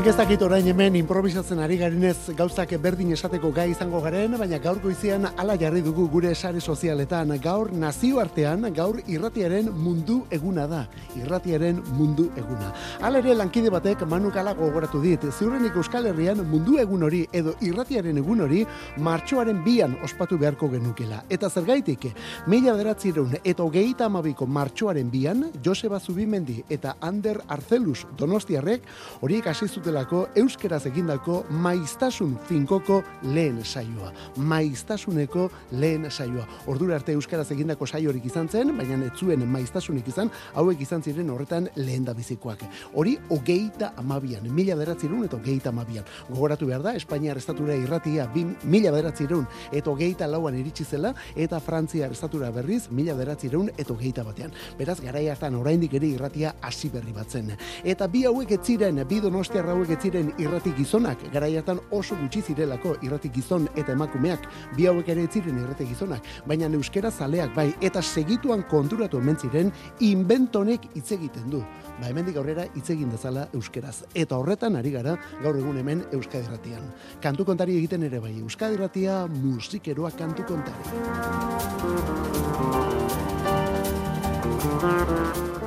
Nik ez dakit orain hemen improvisatzen ari garinez gauzak berdin esateko gai izango garen, baina gaur goizian ala jarri dugu gure sare sozialetan. Gaur nazioartean, gaur irratiaren mundu eguna da. Irratiaren mundu eguna. Hala ere lankide batek manukala gogoratu dit. Ziurrenik Euskal Herrian mundu egun hori edo irratiaren egun hori martxoaren bian ospatu beharko genukela. Eta zergaitik, mila beratzireun eta hogeita amabiko martxoaren bian, Joseba Zubimendi eta Ander Arzelus Donostiarrek horiek hasi zutelako euskeraz egindako maiztasun finkoko lehen saioa. Maiztasuneko lehen saioa. Ordura arte euskaraz egindako saiorik izan zen, baina ez zuen maiztasunik izan, hauek izan ziren horretan lehen da bizikoak. Hori hogeita amabian, mila beratzerun eta hogeita amabian. Gogoratu behar da, Espainiar estatura irratia bin, mila beratzerun eta hogeita lauan iritsi zela, eta Frantzia estatura berriz, mila beratzerun eta hogeita batean. Beraz, garai hartan oraindik ere irratia hasi berri batzen. Eta bi hauek ez ziren, bi donostiar hauek ez ziren irrati gizonak, garaiatan oso gutxi zirelako irrati gizon eta emakumeak, bi hauek ere ez ziren irrati gizonak, baina euskera zaleak bai, eta segituan konturatu hemen ziren, inventonek hitz egiten du. Ba, hemendik aurrera hitz egin dezala euskeraz. Eta horretan ari gara gaur egun hemen Euskadi Irratian. Kantu kontari egiten ere bai, Euskadi Irratia musikeroa kantu kontari.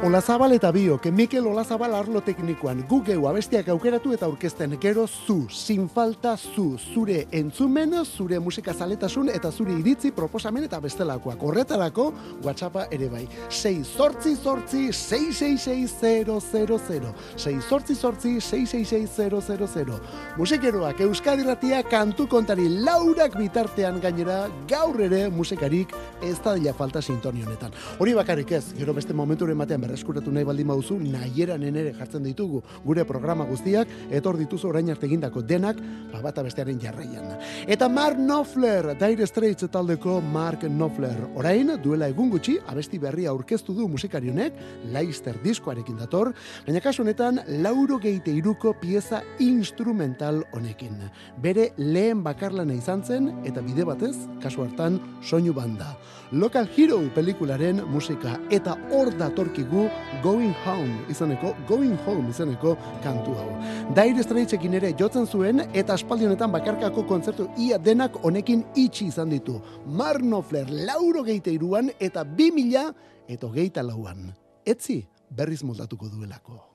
Olazabal eta bio, que Mikel Olazabal arlo teknikoan gugeu abestiak aukeratu eta aurkezten gero zu, sin falta zu, zure entzumen, zure musika zaletasun eta zure iritzi proposamen eta bestelakoak. Horretarako, WhatsAppa ere bai. 6 sortzi sortzi 666000 6 sortzi sortzi 666000 Musikeroak Euskadi Ratia kantu kontari laurak bitartean gainera gaur ere musikarik ez da dila falta sintonio honetan. Hori bakarrik ez, gero beste momenturen batean berreskuratu nahi baldin baduzu, nahieran ere jartzen ditugu gure programa guztiak, etor dituzu orain arte egindako denak, ba bata bestearen jarraian. Eta Mark Knopfler, Dire Straits taldeko Mark Knopfler, orain duela egun gutxi, abesti berria aurkeztu du musikarionek, Leicester diskoarekin dator, baina kasu honetan, lauro geite iruko pieza instrumental honekin. Bere lehen bakarlana izan zen, eta bide batez, kasu hartan, soinu banda. Local Hero pelikularen musika, eta hor datorkigu Going Home izaneko, Going Home izaneko kantu hau. Dire Straitsekin ere jotzen zuen, eta aspaldi honetan bakarkako kontzertu ia denak honekin itxi izan ditu. Marnofler lauro geite iruan, eta bi mila, eta geita lauan. Etzi, berriz moldatuko duelako.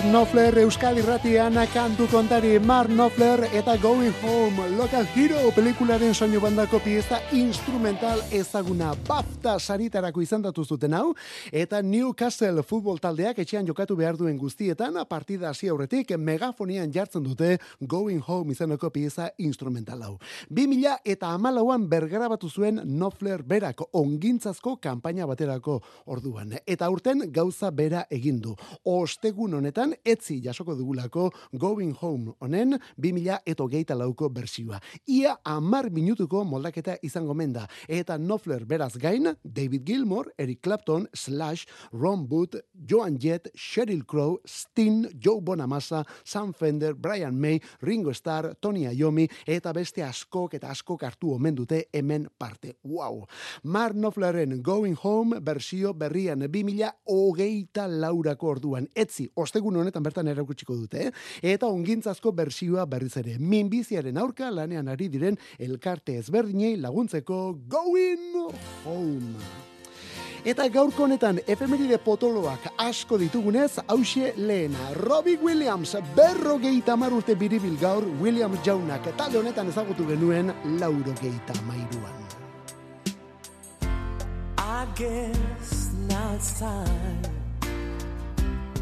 Mar Nofler Euskal Irratian kantu kontari Mar Nofler eta Going Home Local Hero pelikularen soinu bandako pieza instrumental ezaguna BAFTA saritarako izan datu zuten hau eta Newcastle futbol taldeak etxean jokatu behar duen guztietan partida hasi aurretik megafonian jartzen dute Going Home izaneko pieza instrumental hau. 2000 eta amalauan bergarabatu zuen Nofler berak ongintzazko kanpaina baterako orduan. Eta urten gauza bera egindu. Ostegun honetan etzi jasoko dugulako Going Home honen 2000 eto geita lauko bersioa. Ia amar minutuko moldaketa izango menda. Eta Nofler beraz gain, David Gilmore, Eric Clapton, Slash, Ron Booth, Joan Jett, Sheryl Crow, Sting, Joe Bonamassa, Sam Fender, Brian May, Ringo Starr, Tony Iommi, eta beste askok eta askok hartu omen dute hemen parte. Wow! Mark Knopfleren Going Home bersio berrian 2000 hogeita laurako orduan. Etzi, ostegun honetan bertan erakutsiko dute, eh? eta ongintzazko bersioa berriz ere. Minbiziaren aurka lanean ari diren elkarte ezberdinei laguntzeko Going Home. Eta gaurko honetan efemeride potoloak asko ditugunez, hause lehena. Robbie Williams, berro geita urte biribil gaur, Williams jaunak, talde honetan ezagutu genuen lauro geita mairuan. I guess now it's time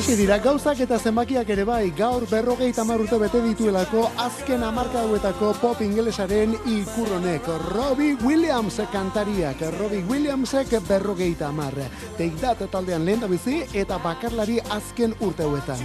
alaxe dira, gauzak eta zenbakiak ere bai, gaur berrogei urte bete dituelako azken amarka hauetako pop ingelesaren ikurronek. Robbie Williams kantariak, Robbie Williamsek berrogei tamar. Take That taldean lehen bizi eta bakarlari azken urte hauetan.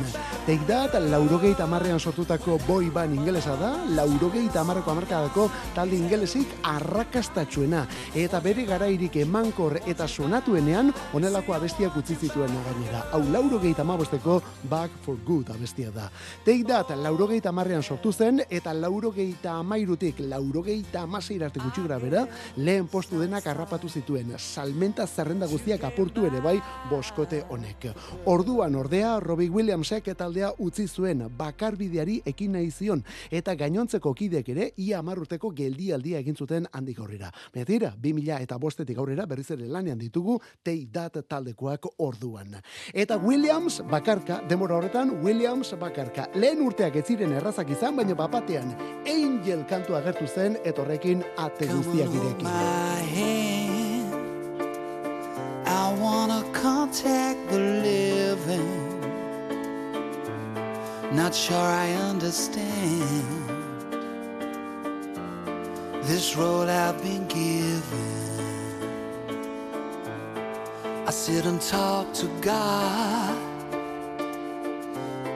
Take That laurogei tamarrean sortutako boy band ingelesa da, laurogei tamarreko amarkadako talde ingelesik arrakastatxuena. Eta bere garairik emankor eta sonatuenean onelako abestiak utzi zituen gainera. Hau laurogei laurogeita amabosteko Back for Good abestia da. Take That laurogeita amarrean sortu zen, eta laurogeita amairutik laurogeita amaseirarte gutxi bera, lehen postu denak harrapatu zituen, salmenta zerrenda guztiak apurtu ere bai boskote honek. Orduan ordea, Robbie Williamsek eta aldea utzi zuen, bakarbideari ekin nahi zion, eta gainontzeko kidek ere, ia amarruteko geldialdia egin zuten handik aurrera. Baina bi mila eta bostetik aurrera berriz ere lanean ditugu, Take That taldekoak orduan. Eta Williams bakarka, demora horretan, Williams bakarka. Lehen urteak ez ziren errazak izan, baina bapatean Angel kantu agertu zen, etorrekin ate guztiak ireki. I wanna contact the living Not sure I understand This road I've been given I sit and talk to God,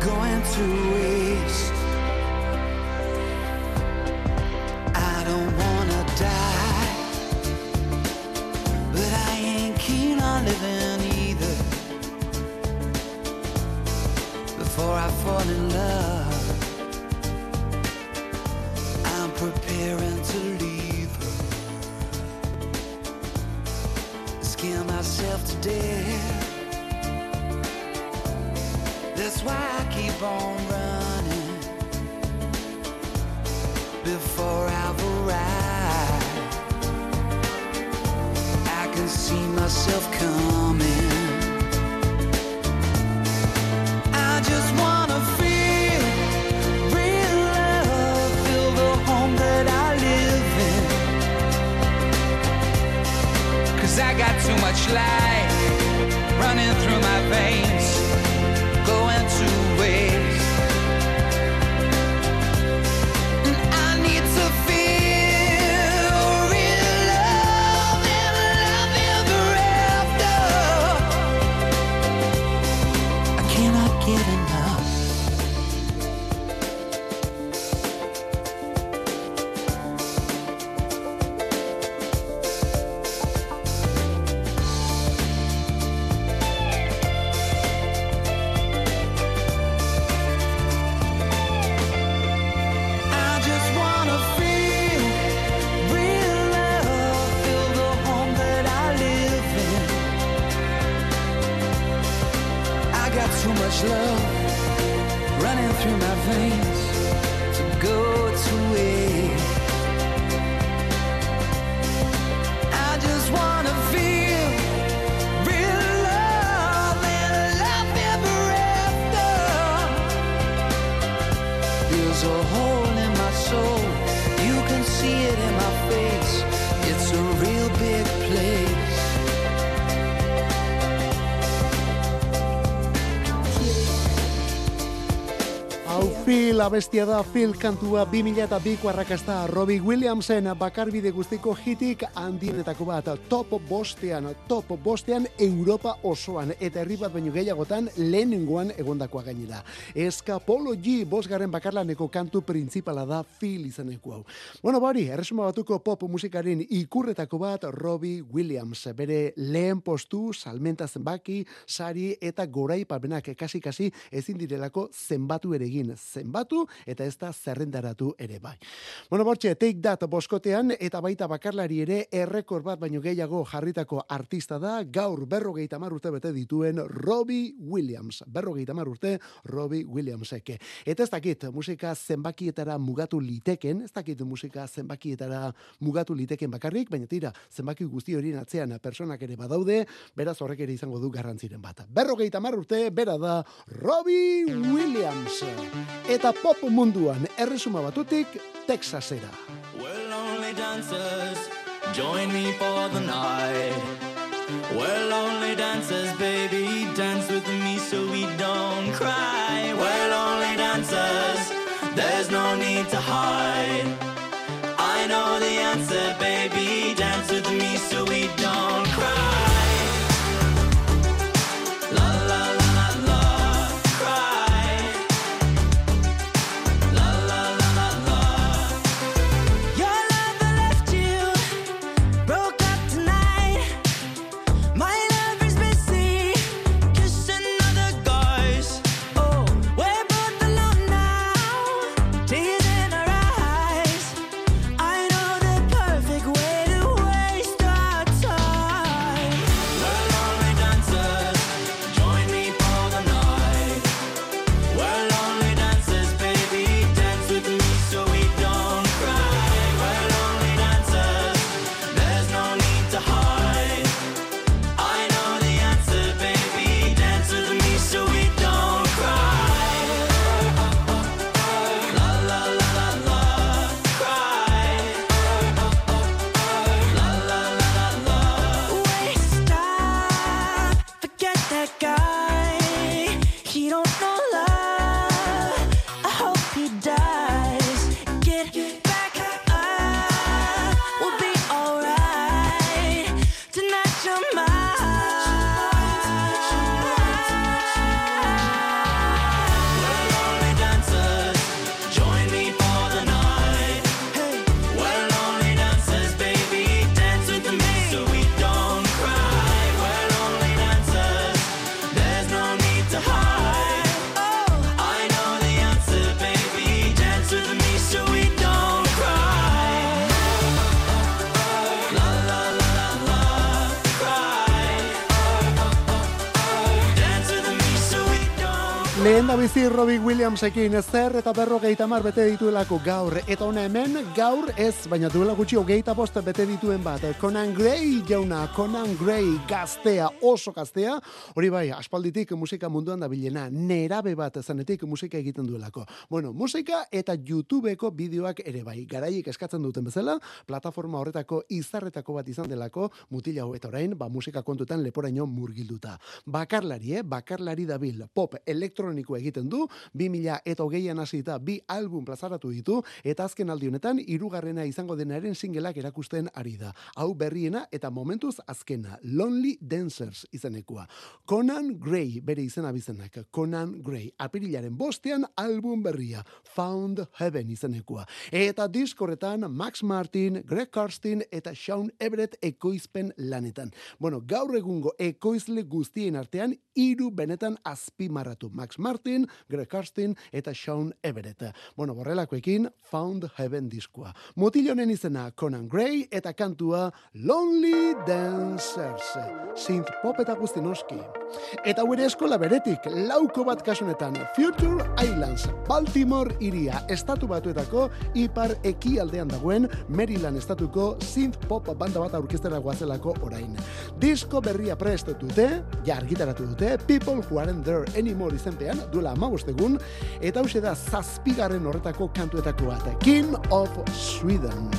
going to waste. Phil abestia da Phil kantua 2002ko arrakasta Robbie Williamsen bakarbide guztiko hitik handienetako bat top bostean, top bostean Europa osoan eta herri bat baino gehiagotan lehenengoan egondakoa gainera. Escapolo G bosgarren bakarlaneko kantu printzipala da Phil izeneko hau. Bueno, bari, erresuma batuko pop musikaren ikurretako bat Robbie Williams, bere lehen postu, salmenta zenbaki, sari eta goraipabenak kasi-kasi ezin direlako zenbatu ere egin zenbatu eta ez da zerrendaratu ere bai. Bueno, bortxe, take that boskotean eta baita bakarlari ere errekor bat baino gehiago jarritako artista da gaur berrogeita mar urte bete dituen Robbie Williams. Berrogeita mar urte Robbie Williamseke. Eta ez dakit musika zenbakietara mugatu liteken, ez dakit musika zenbakietara mugatu liteken bakarrik, baina tira, zenbaki guzti horien atzean personak ere badaude, beraz horrek ere izango du garrantziren bat. Berrogeita mar urte, bera da Robbie Williams. Eta pop munduan erresuma batutik Texasera. Well, only dancers, join me for the night. Well, only dancers, baby, dance with me so we don't cry. We're lonely dancers, there's no need to hide. Robbie Williamsekin zer eta berrogeita mar bete dituelako gaur. Eta hona hemen gaur ez, baina duela gutxi hogeita bost bete dituen bat. Conan Gray jauna, Conan Gray gaztea, oso gaztea. Hori bai, aspalditik musika munduan da bilena. Nerabe bat zanetik musika egiten duelako. Bueno, musika eta YouTubeko bideoak ere bai. Garaiek eskatzen duten bezala, plataforma horretako izarretako bat izan delako, mutila hau eta orain, ba musika kontutan leporaino murgilduta. Bakarlari, eh? Bakarlari dabil. Pop elektroniko egiten du, 2000 eta hogeian hasita bi album plazaratu ditu, eta azken aldi honetan, hirugarrena izango denaren singelak erakusten ari da. Hau berriena eta momentuz azkena, Lonely Dancers izenekua. Conan Gray, bere izena bizenak, Conan Gray, apirilaren bostean album berria, Found Heaven izenekua. Eta diskorretan Max Martin, Greg Karsten eta Sean Everett ekoizpen lanetan. Bueno, gaur egungo ekoizle guztien artean hiru benetan azpimarratu. Max Martin, Greg Karsten eta Sean Everett. Bueno, borrelakoekin Found Heaven diskoa. Mutilonen izena Conan Gray eta kantua Lonely Dancers. Synth pop eta guzti noski. Eta gure eskola beretik, lauko bat kasunetan, Future Islands, Baltimore iria, estatu batuetako ipar ekialdean dagoen Maryland estatuko synth pop banda bat aurkeztera guazelako orain. Disko berria prest dute, ja argitaratu dute, People Who Aren't There Anymore izenpean, duela amabostegun, eta hause da zazpigarren horretako kantuetako bat, King of Sweden.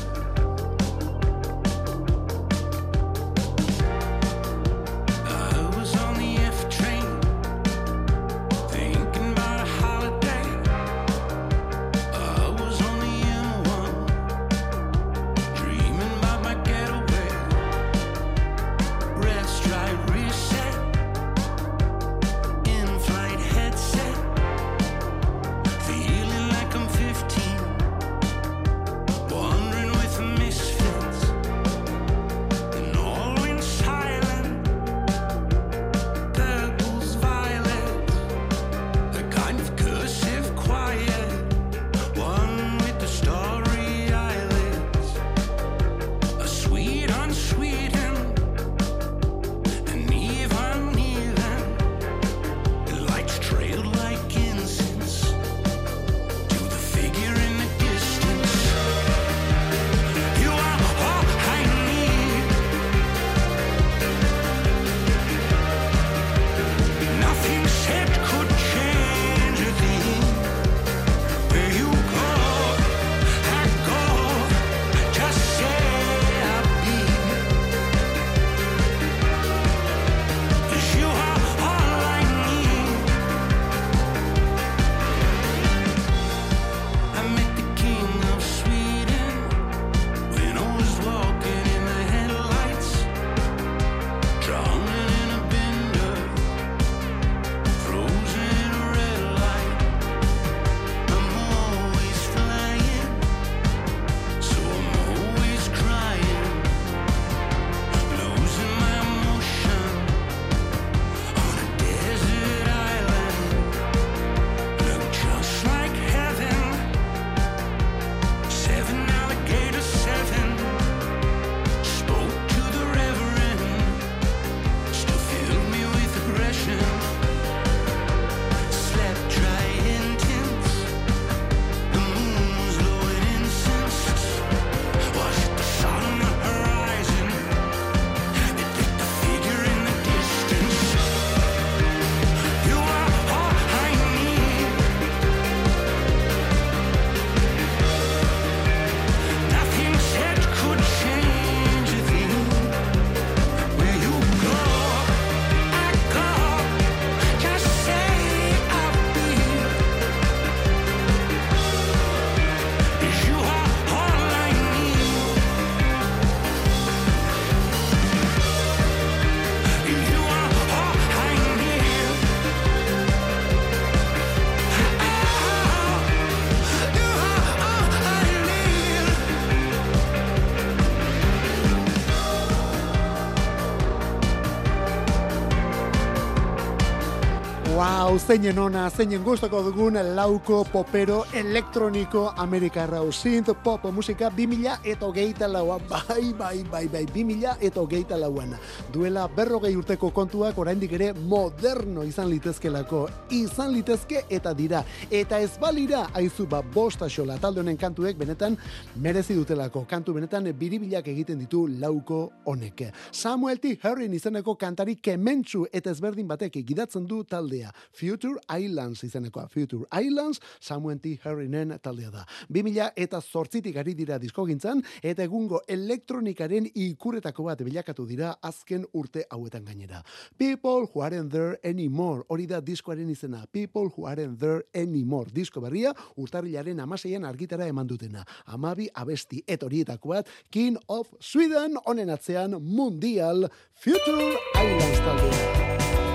Zeinen ona, zeinen gustoko dugun lauko popero elektroniko amerikarra synth pop musika 2000 eta hogeita lauan, bai, bai, bai, bai, 2000 eta hogeita lauan. Duela berrogei urteko kontuak oraindik ere moderno izan litezkelako, izan litezke eta dira. Eta ez balira, aizu ba, bosta xola talde honen kantuek benetan merezi dutelako. Kantu benetan biribilak egiten ditu lauko honek. Samuel T. Herrin izeneko kantari kementsu eta ezberdin batek gidatzen du taldea. Future Islands izenekoa. Future Islands, Samuel T. Herrinen taldea da. 2000 eta zortzitik ari dira diskogintzan, eta egungo elektronikaren ikurretako bat bilakatu dira azken urte hauetan gainera. People who aren't there anymore, hori da diskoaren izena. People who aren't there anymore. Disko berria, urtarrilaren amaseian argitara eman dutena. Amabi abesti et horietako bat, King of Sweden, honen atzean mundial Future Islands taldea.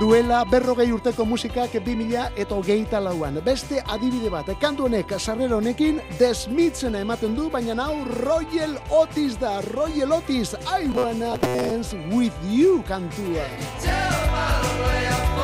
Duela berrogei urteko musikak 2000 eta hogeita lauan. Beste adibide bat, kantu honek sarrera honekin desmitzen ematen du, baina hau Royal Otis da, Royal Otis, I wanna dance with you kantua. Ai,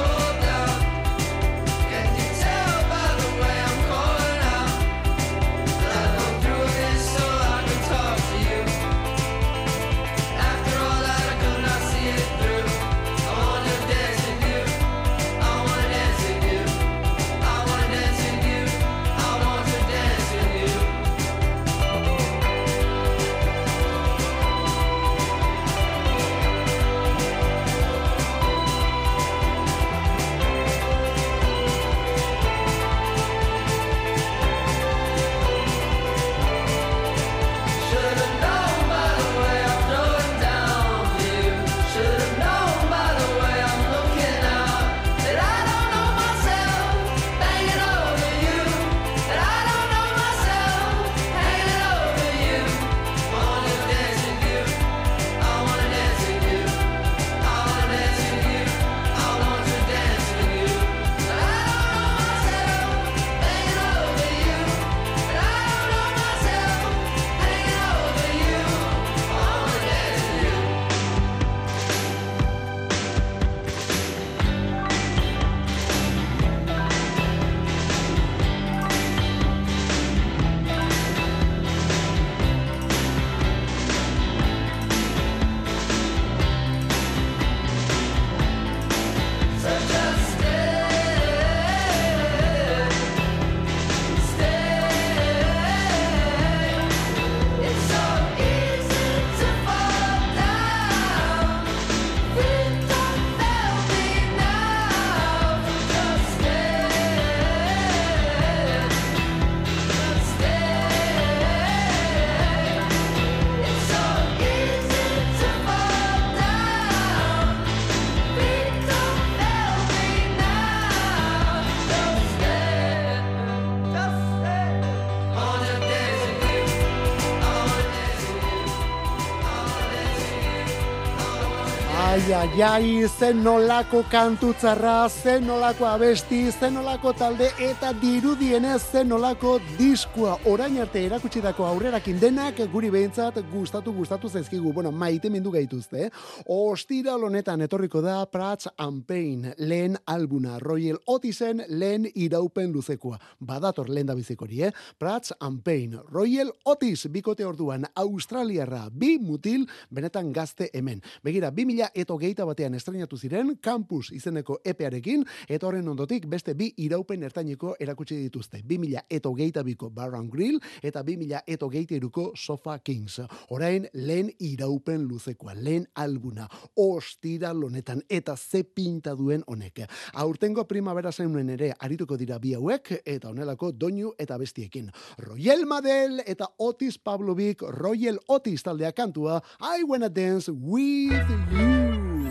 ai, ai, zen nolako kantutzarra, zen nolako abesti, zen nolako talde, eta dirudienez zen nolako diskua. Orain arte erakutsi dako aurrerakin denak guri behintzat gustatu gustatu zaizkigu. Bueno, maite mindu gaituzte. Ostira honetan etorriko da Prats and Pain, lehen albuna, Royal Otisen lehen iraupen luzekoa. Badator lehen da bizikori, eh? Prats and Pain, Royal Otis, bikote orduan, Australiarra, bi mutil, benetan gazte hemen. Begira, 2000 eta hogeita batean estrenatu ziren, Campus izeneko epearekin, eta horren ondotik beste bi iraupen ertaineko erakutsi dituzte. 2000 eta hogeita biko Barron Grill, eta 2000 eta hogeita iruko Sofa Kings. Orain, lehen iraupen luzekoa, lehen albuna, ostira lonetan, eta ze pinta duen honek. Aurtengo primavera zeunen ere arituko dira bi hauek, eta honelako doinu eta bestiekin. Royal Madel eta Otis Pavlovic, Royal Otis taldea kantua, I wanna dance with you.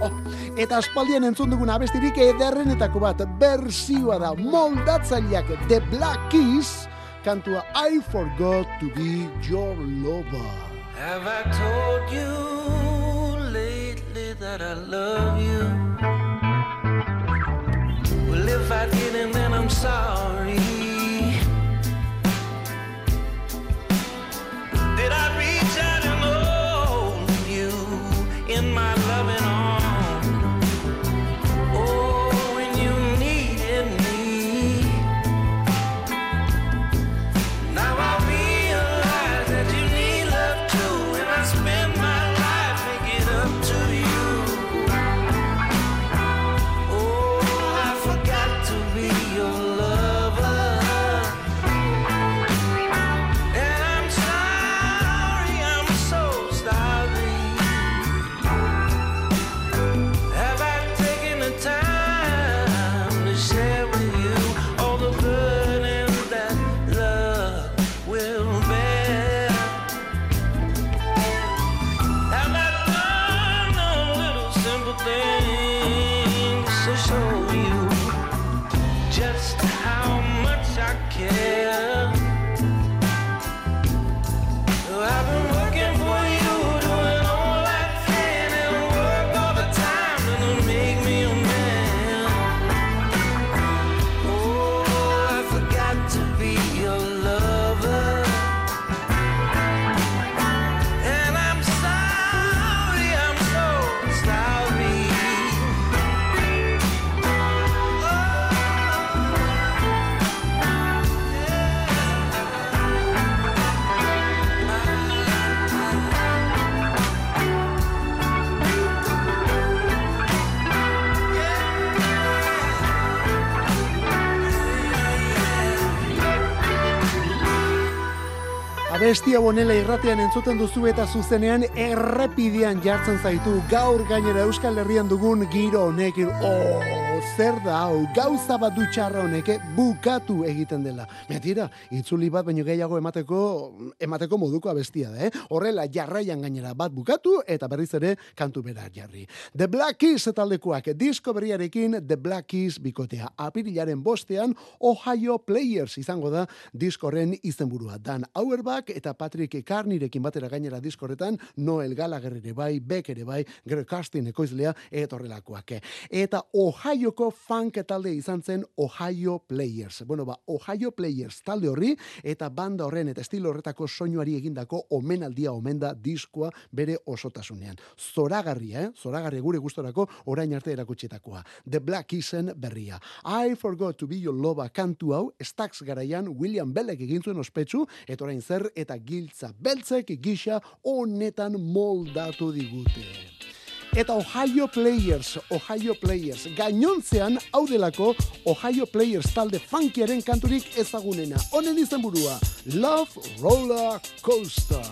Oh, eta aspaldian entzun dugun abestirik ederrenetako bat, berzioa da, moldatzaileak The Black Keys, kantua I forgot to be your lover. Have I told you lately that I love you? Well, if I didn't, then I'm sorry. Abestia bonela irratean entzuten duzu eta zuzenean errepidean jartzen zaitu gaur gainera Euskal Herrian dugun giro honekin. Oh, zer da hau, gauza bat du txarra honek eh, bukatu egiten dela. Mentira, itzuli bat baino gehiago emateko emateko moduko abestia da, eh? Horrela jarraian gainera bat bukatu eta berriz ere kantu bera jarri. The Black Keys taldekoak disko berriarekin The Black Keys bikotea. Apirilaren bostean Ohio Players izango da diskorren izenburua. Dan Auerbach eta Patrick Carnirekin batera gainera diskorretan Noel Gallagher ere bai, Beck ere bai, Greg Castin ekoizlea eta horrelakoak. Eta Ohioko funk talde izan zen Ohio Players. Bueno, ba, Ohio Players talde horri eta banda horren eta estilo horretako soinuari egindako omenaldia omen da diskoa bere osotasunean. Zoragarria, eh? Zoragarria gure gustorako orain arte erakutsitakoa. The Black Keysen berria. I Forgot to Be Your Lover kantu hau, Stax garaian William Bellek egin zuen ospetsu, eta orain zer eta giltza beltzek gisa honetan moldatu digute. Eta Ohio Players, Ohio Players, gainontzean hau delako Ohio Players talde funkiaren kanturik ezagunena. Honen izenburua, Love Roller Coaster.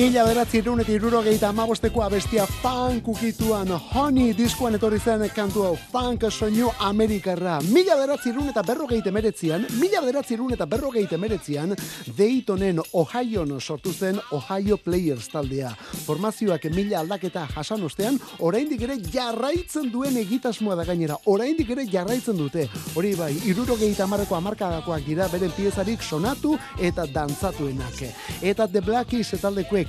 Mila beratzi irun eta irurogeita amabosteko abestia funk ukituan honey diskoan etorri zen kantu hau funk soinu amerikarra. Mila beratzi irun eta berrogeite meretzian, mila beratzi irun eta berrogeite meretzian, Daytonen Ohioan sortu zen Ohio Players taldea. Formazioak mila aldaketa jasan ostean, oraindik ere jarraitzen duen egitasmoa da gainera, oraindik ere jarraitzen dute. Hori bai, irurogeita amarreko amarkadakoak dira beren piezarik sonatu eta dantzatuenak. Eta The Black Keys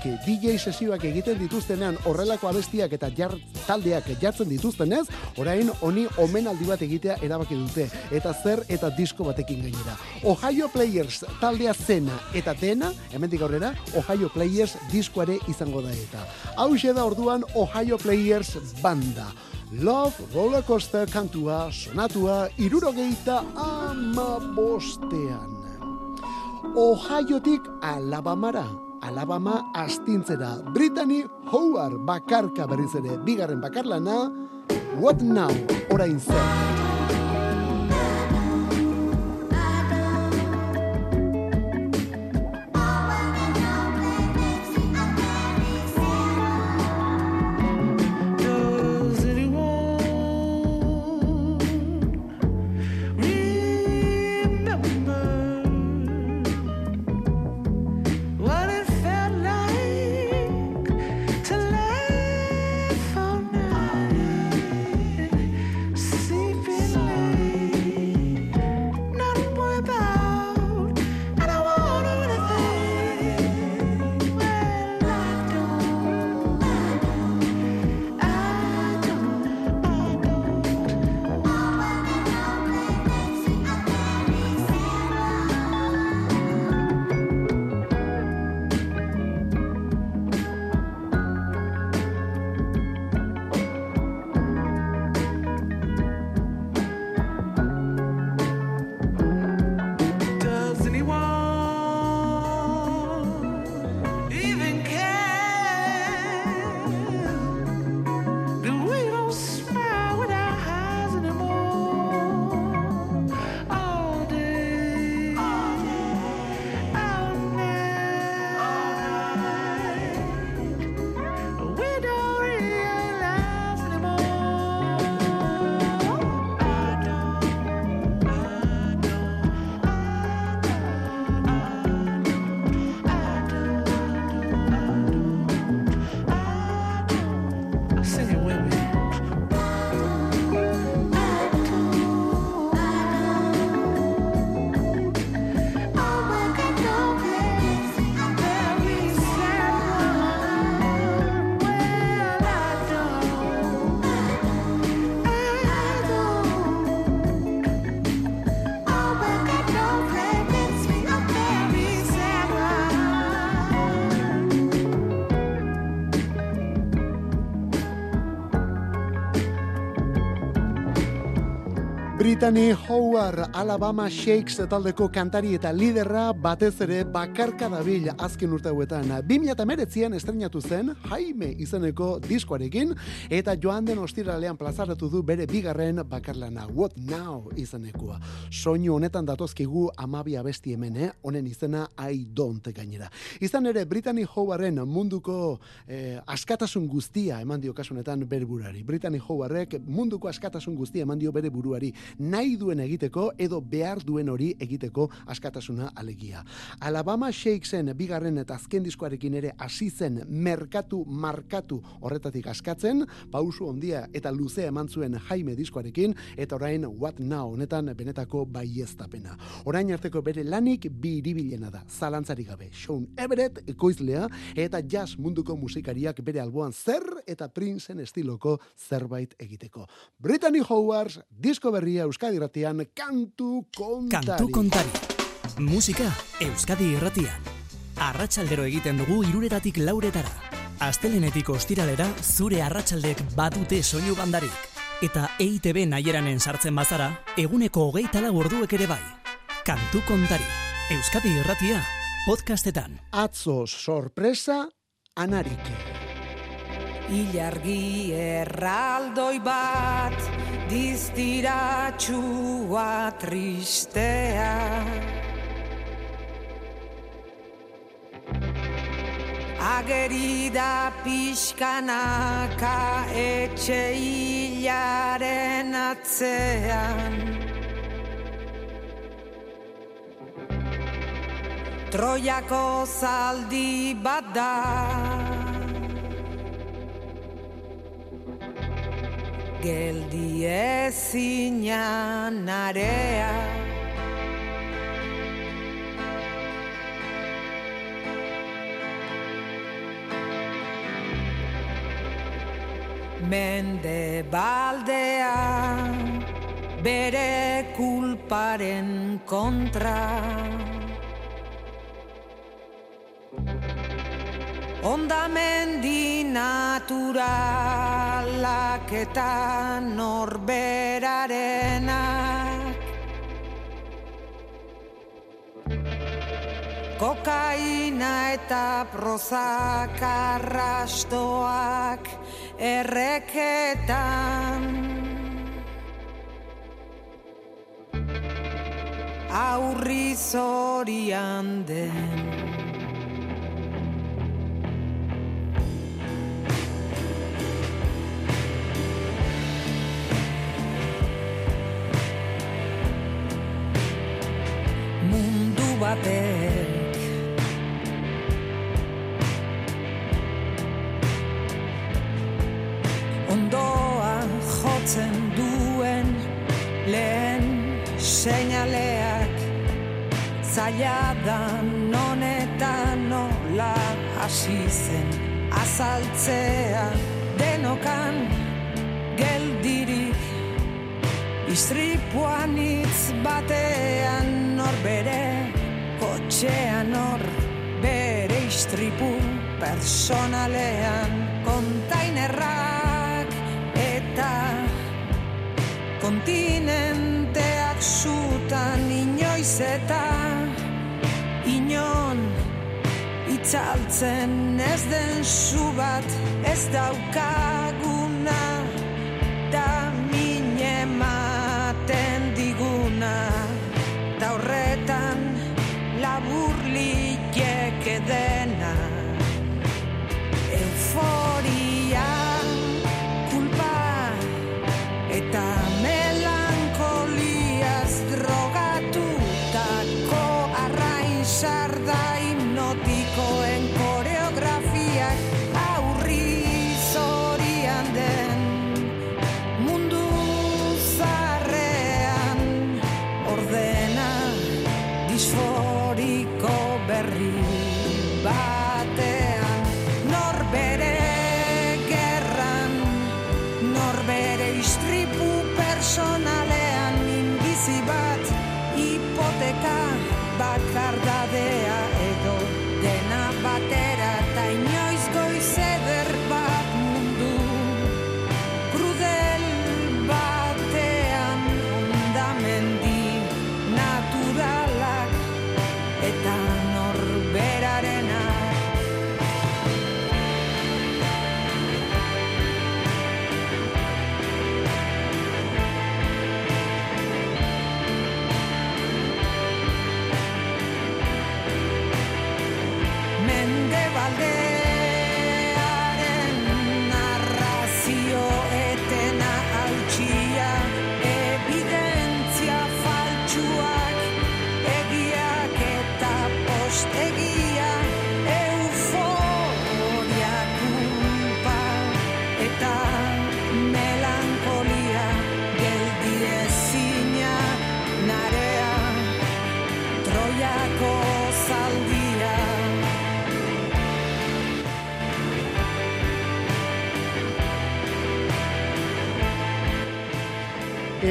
taldekoek DJ sesioak egiten dituztenean horrelako abestiak eta jar, taldeak jartzen dituztenez, orain honi omenaldi bat egitea erabaki dute. Eta zer eta disko batekin gainera. Ohio Players taldea zena eta dena, hemendik aurrera, Ohio Players diskoare izango da eta. Hau da orduan Ohio Players banda. Love Roller Coaster kantua, sonatua, irurogeita ama bostean. Ohiotik Alabamara, Alabama astintzera. Brittany Howard bakarka berriz ere, bigarren bakarlana, What Now, orain zer. Brittany Howard, Alabama Shakes taldeko kantari eta liderra batez ere bakarka dabil azken urte hauetan. 2019an estrenatu zen Jaime izeneko diskoarekin eta joan den ostiralean plazaratu du bere bigarren bakarlana What Now izenekoa. Soinu honetan datozkigu amabi abesti hemen, eh? honen izena I Don't gainera. Izan ere Brittany Howardren munduko eh, askatasun guztia eman dio kasunetan bere buruari. Brittany Howardrek munduko askatasun guztia eman dio bere buruari nahi duen egiteko edo behar duen hori egiteko askatasuna alegia. Alabama Shakesen bigarren eta azken diskoarekin ere hasi zen merkatu markatu horretatik askatzen, pausu ondia eta luzea eman zuen Jaime diskoarekin eta orain What Now honetan benetako baieztapena. Orain arteko bere lanik bi iribilena da, zalantzarik gabe. Sean Everett ekoizlea eta jazz munduko musikariak bere alboan zer eta Princeen estiloko zerbait egiteko. Brittany Howards, disko berria Euskadi Ratian, kantu kontari. Kantu kontari. Musika Euskadi Irratian. Arratsaldero egiten dugu iruretatik lauretara. Astelenetik ostiralera zure arratsaldek badute soinu bandarik. Eta EITB naieranen sartzen bazara, eguneko hogeita lau orduek ere bai. Kantu kontari. Euskadi Irratia. Podcastetan. Atzo sorpresa anarike. Ilargi erraldoi bat diztiratxua tristea. Ageri da pixkanaka etxe hilaren atzean. Troiako zaldi bat da geldi ezinan area Mende baldea bere kulparen kontra. Ondamendi eta norberarenak Kokaina eta prozak arrastoak erreketan. Aurri zorian den batek. Ondoa jotzen duen lehen seinaleak. Zaila da non eta nola hasi zen azaltzea. Denokan geldirik Istripuan hitz batean nor bere kotxean nor bere istripu personalean. Kontainerrak eta kontinenteak zutan inoiz eta inon itzaltzen ez den zu bat ez daukaguna da there.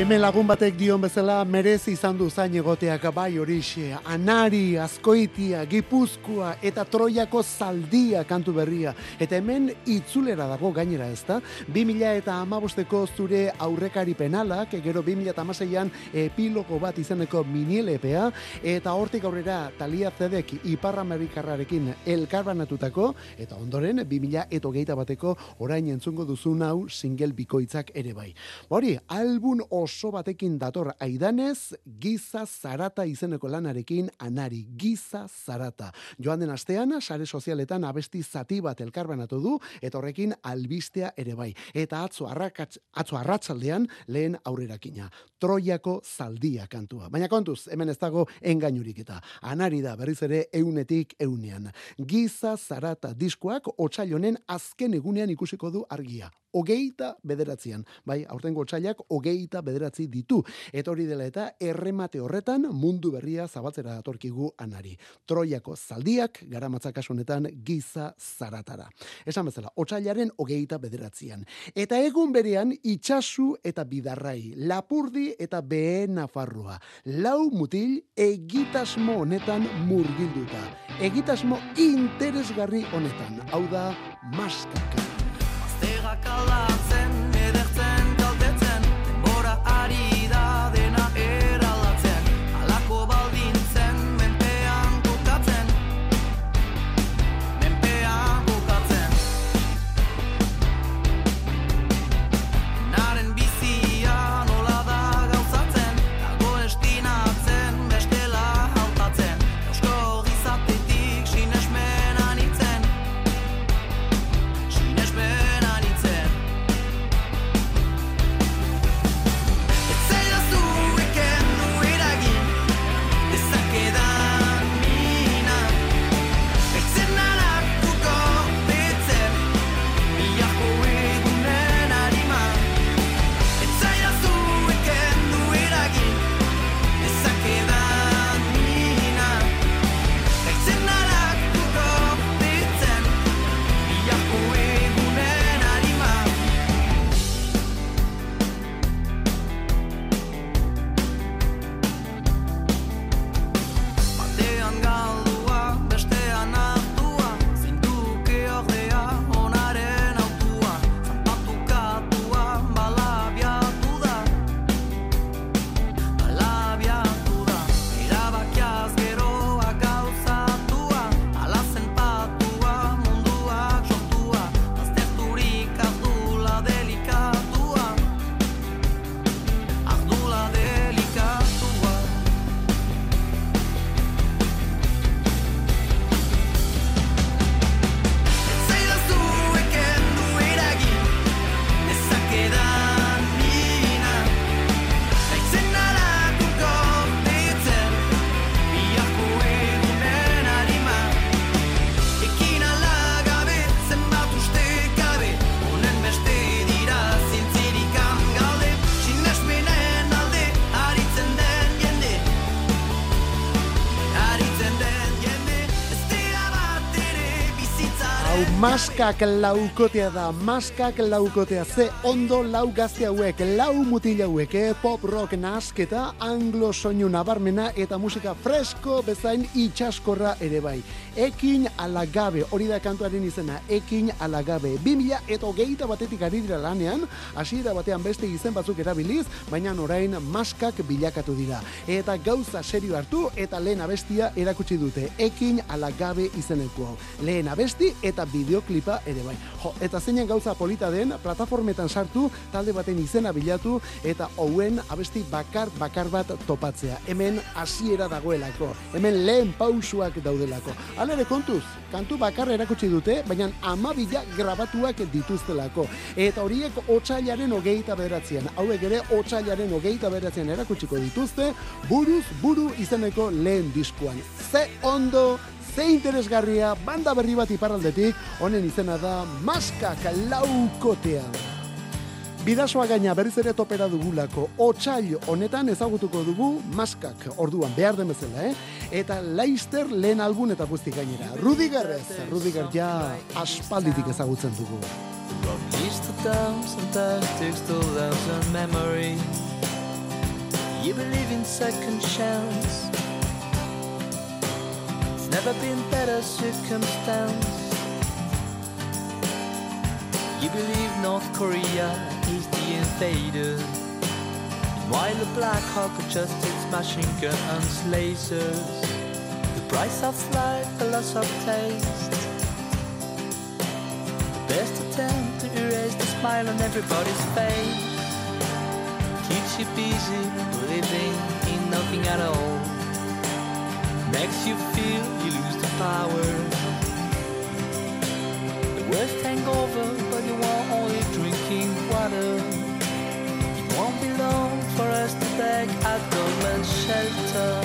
Hemen lagun batek dion bezala merezi izan du zain egoteak bai horixe, anari, azkoitia, gipuzkoa eta troiako zaldia kantu berria. Eta hemen itzulera dago gainera ezta. 2000 eta amabosteko zure aurrekari penalak, gero 2000 eta amaseian epilogo bat izeneko minilepea, eta hortik aurrera talia zedek iparramerikarrarekin elkarbanatutako, eta ondoren 2000 eta hogeita bateko orain entzungo duzun hau single bikoitzak ere bai. Hori, album batekin dator aidanez, giza zarata izeneko lanarekin anari, giza zarata. Joan den astean, sare sozialetan abesti zati bat elkarbanatu du, eta horrekin albistea ere bai. Eta atzo, arrakatz, atzo arratsaldean lehen aurrerakina. Troiako zaldia kantua. Baina kontuz, hemen ez dago engainurik eta. Anari da berriz ere eunetik eunean. Giza zarata diskoak otsailonen azken egunean ikusiko du argia. Hogeita bederatzean. Bai, aurtengo otsailak hogeita bederatzi ditu. Eta hori dela eta erremate horretan mundu berria zabaltzera datorkigu anari. Troiako zaldiak garamatzak honetan giza zaratara. Esan bezala, otsailaren hogeita bederatzean. Eta egun berean itxasu eta bidarrai, lapurdi eta behe nafarroa. Lau mutil egitasmo honetan murgilduta. Egitasmo interesgarri honetan. Hau da, maskaka. Aztegak maskak laukotea da, maskak laukotea, ze ondo lau gazte hauek, lau mutil hauek, eh? pop rock nasketa, anglo soinu nabarmena eta musika fresko bezain itxaskorra ere bai. Ekin alagabe, hori da kantuaren izena, ekin alagabe. 2000 eta hogeita batetik ari dira lanean, hasiera batean beste izen batzuk erabiliz, baina orain maskak bilakatu dira. Eta gauza serio hartu eta lehen abestia erakutsi dute, ekin alagabe izeneko. Lehen abesti eta bideoklipa ere bai. Jo, eta zeinen gauza polita den, plataformetan sartu, talde baten izena bilatu, eta hauen abesti bakar bakar bat topatzea. Hemen hasiera dagoelako, hemen lehen pausuak daudelako. Hala ere kontuz, kantu bakarra erakutsi dute, baina amabila grabatuak dituztelako. Eta horiek otsailaren hogeita bederatzean, hauek ere otsailaren hogeita bederatzean erakutsiko dituzte, buruz buru izeneko lehen diskuan. Ze ondo, ze interesgarria, banda berri bat iparraldetik, honen izena da Maskak Laukotea. Bidasoa gaina berriz ere topera dugulako, otsail honetan ezagutuko dugu maskak, orduan behar den bezala, eh? Eta Leister lehen albun eta guzti gainera. Rudiger ez, Rudiger ja aspalditik ezagutzen dugu. You believe in second chance. Never been better circumstance. You believe North Korea is the invader. While the Black Hawk adjusts its machine guns, lasers. The price of life, the loss of taste. The best attempt to erase the smile on everybody's face. Keeps you busy living in nothing at all. Makes you feel you the worst hangover, but you are only drinking water. It won't be long for us to beg at government shelter.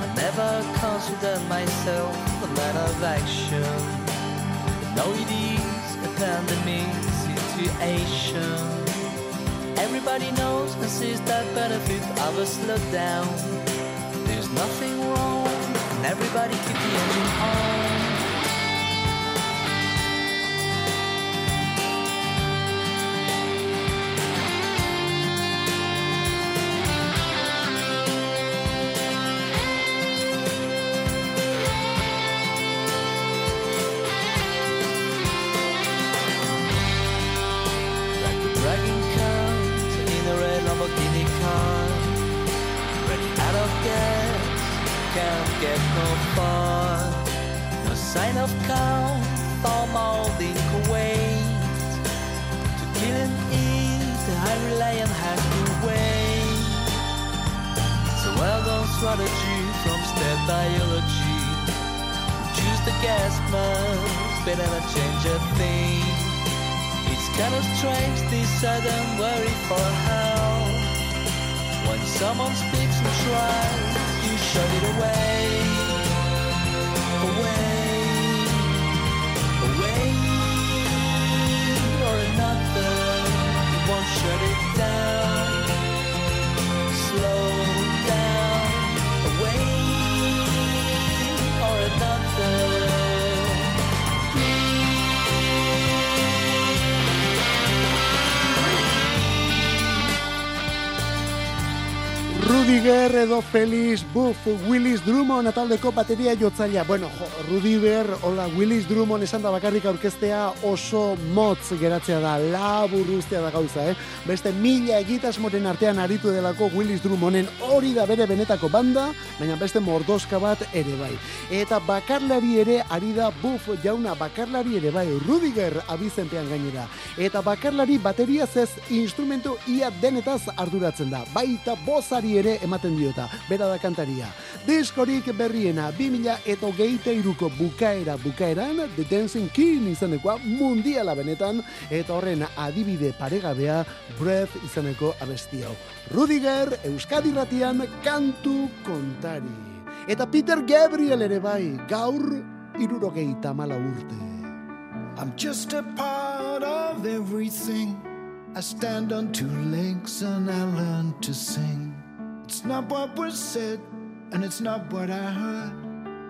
I never considered myself a man of action. But now it is a pandemic situation. Everybody knows and sees that benefit of a slowdown. There's nothing everybody keep the engine on. Get no far. No sign of calm, for molding Kuwait. To kill and eat, the hungry lion has to wait. It's a well-known strategy from step biology. Choose the gas mask, better not change a thing. It's kind of strange this sudden worry for how When someone speaks and tries You shut it Away Rudiger edo Felix Buff Willis Drummond taldeko bateria jotzailea. Bueno, jo, Rudiger, hola, Willis Drummond esan da bakarrik aurkeztea oso motz geratzea da, labur ustea da gauza, eh? Beste mila egitasmoren artean aritu delako Willis Drummonden hori da bere benetako banda, baina beste mordoska bat ere bai. Eta bakarlari ere ari da Buff jauna bakarlari ere bai, Rudiger abizenpean gainera. Eta bakarlari bateria zez instrumentu ia denetaz arduratzen da. Baita bozari ere ematen diota, bera da kantaria. Diskorik berriena, 2000 eta hogeita iruko bukaera bukaeran, The Dancing King izanekoa mundiala benetan, eta horren adibide paregabea Breath izeneko abesti hau. Rudiger, Euskadi ratian, kantu kontari. Eta Peter Gabriel ere bai, gaur irurogeita mala urte. I'm just a part of everything. I stand on two legs and I learn to sing. It's not what was said, and it's not what I heard.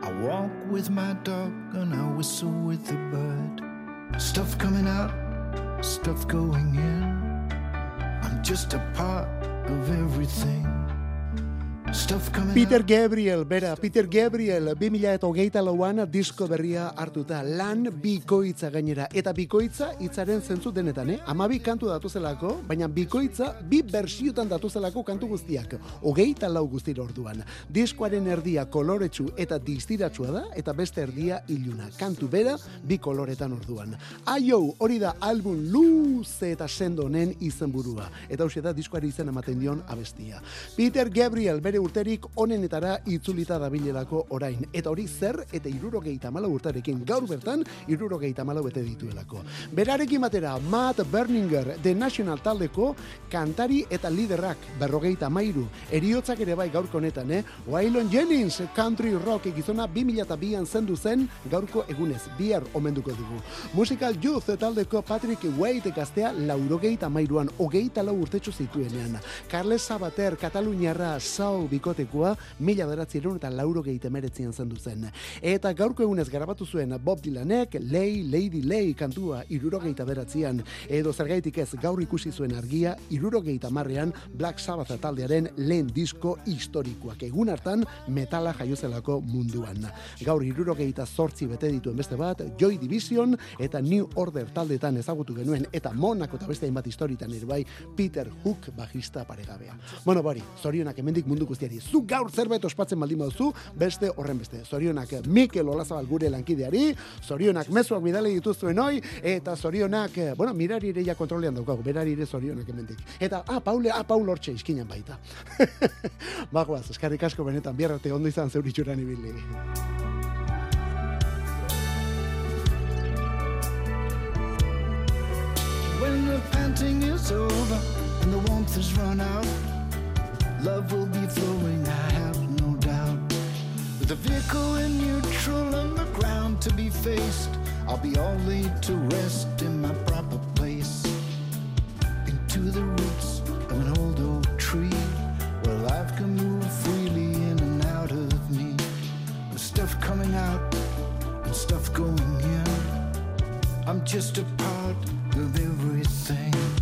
I walk with my dog and I whistle with the bird. Stuff coming out, stuff going in. I'm just a part of everything. Peter. Gabriel, bera, Peter Gabriel, 2000 eta hogeita lauan disko berria hartuta, lan bikoitza gainera, eta bikoitza hitzaren zentzu denetan, eh? Amabi kantu datuzelako, baina bikoitza bi bersiotan datuzelako kantu guztiak, hogeita lau guztira orduan. Diskoaren erdia koloretsu eta distiratsua da, eta beste erdia iluna. Kantu bera, bi koloretan orduan. Aio, hori da album luze eta sendo honen izenburua. Eta hausia da diskoari izen ematen dion abestia. Peter Gabriel bere urterik onenetara itzulita dabilelako orain. Eta hori zer eta irurogeita malau urtarekin gaur bertan irurogeita malau bete dituelako. Berarekin batera Matt Berninger The National taldeko kantari eta liderrak berrogeita mairu. Eriotzak ere bai gaurko honetan, eh? Waylon Jennings country rock gizona 2002an zendu zen gaurko egunez, bihar omenduko dugu. Musical Youth taldeko Patrick Wade gaztea laurogeita mairuan, hogeita lau urtetxo zituenean. Carles Sabater, Kataluniarra, Soul, hau bikotekoa mila beratzieron eta lauro gehitemeretzian zendu zen. Eta gaurko egunez garabatu zuen Bob Dylanek Lay, Lady Lay kantua irurogeita beratzian, edo zergaitik ez gaur ikusi zuen argia irurogeita marrean Black Sabbath taldearen lehen disko historikoak. Egun hartan metala jaiozelako munduan. Gaur irurogeita zortzi bete dituen beste bat, Joy Division eta New Order taldetan ezagutu genuen eta Monaco eta beste hainbat historitan ere bai Peter Hook bajista paregabea. Bueno, bari, zorionak hemendik mundu guztiari. Zu gaur zerbait ospatzen baldin baduzu, beste horren beste. Zorionak Mikel Olazabal gure lankideari, zorionak mezuak bidale dituzuen hoi, eta zorionak, eh, bueno, mirari ere ja kontrolean daukagu, berari ere zorionak hemendik. Eta, ah, Paule, ah, Paul hortxe iskinan baita. Bagoaz, eskarrik asko benetan, biarrate ondo izan zeuritxuran ibili. When the panting is over and the warmth has run out, love will be flowing, I have no doubt. With the vehicle in neutral and the ground to be faced, I'll be all laid to rest in my proper place. Into the roots of an old oak tree, where life can move freely in and out of me. With stuff coming out and stuff going in. I'm just a part of everything.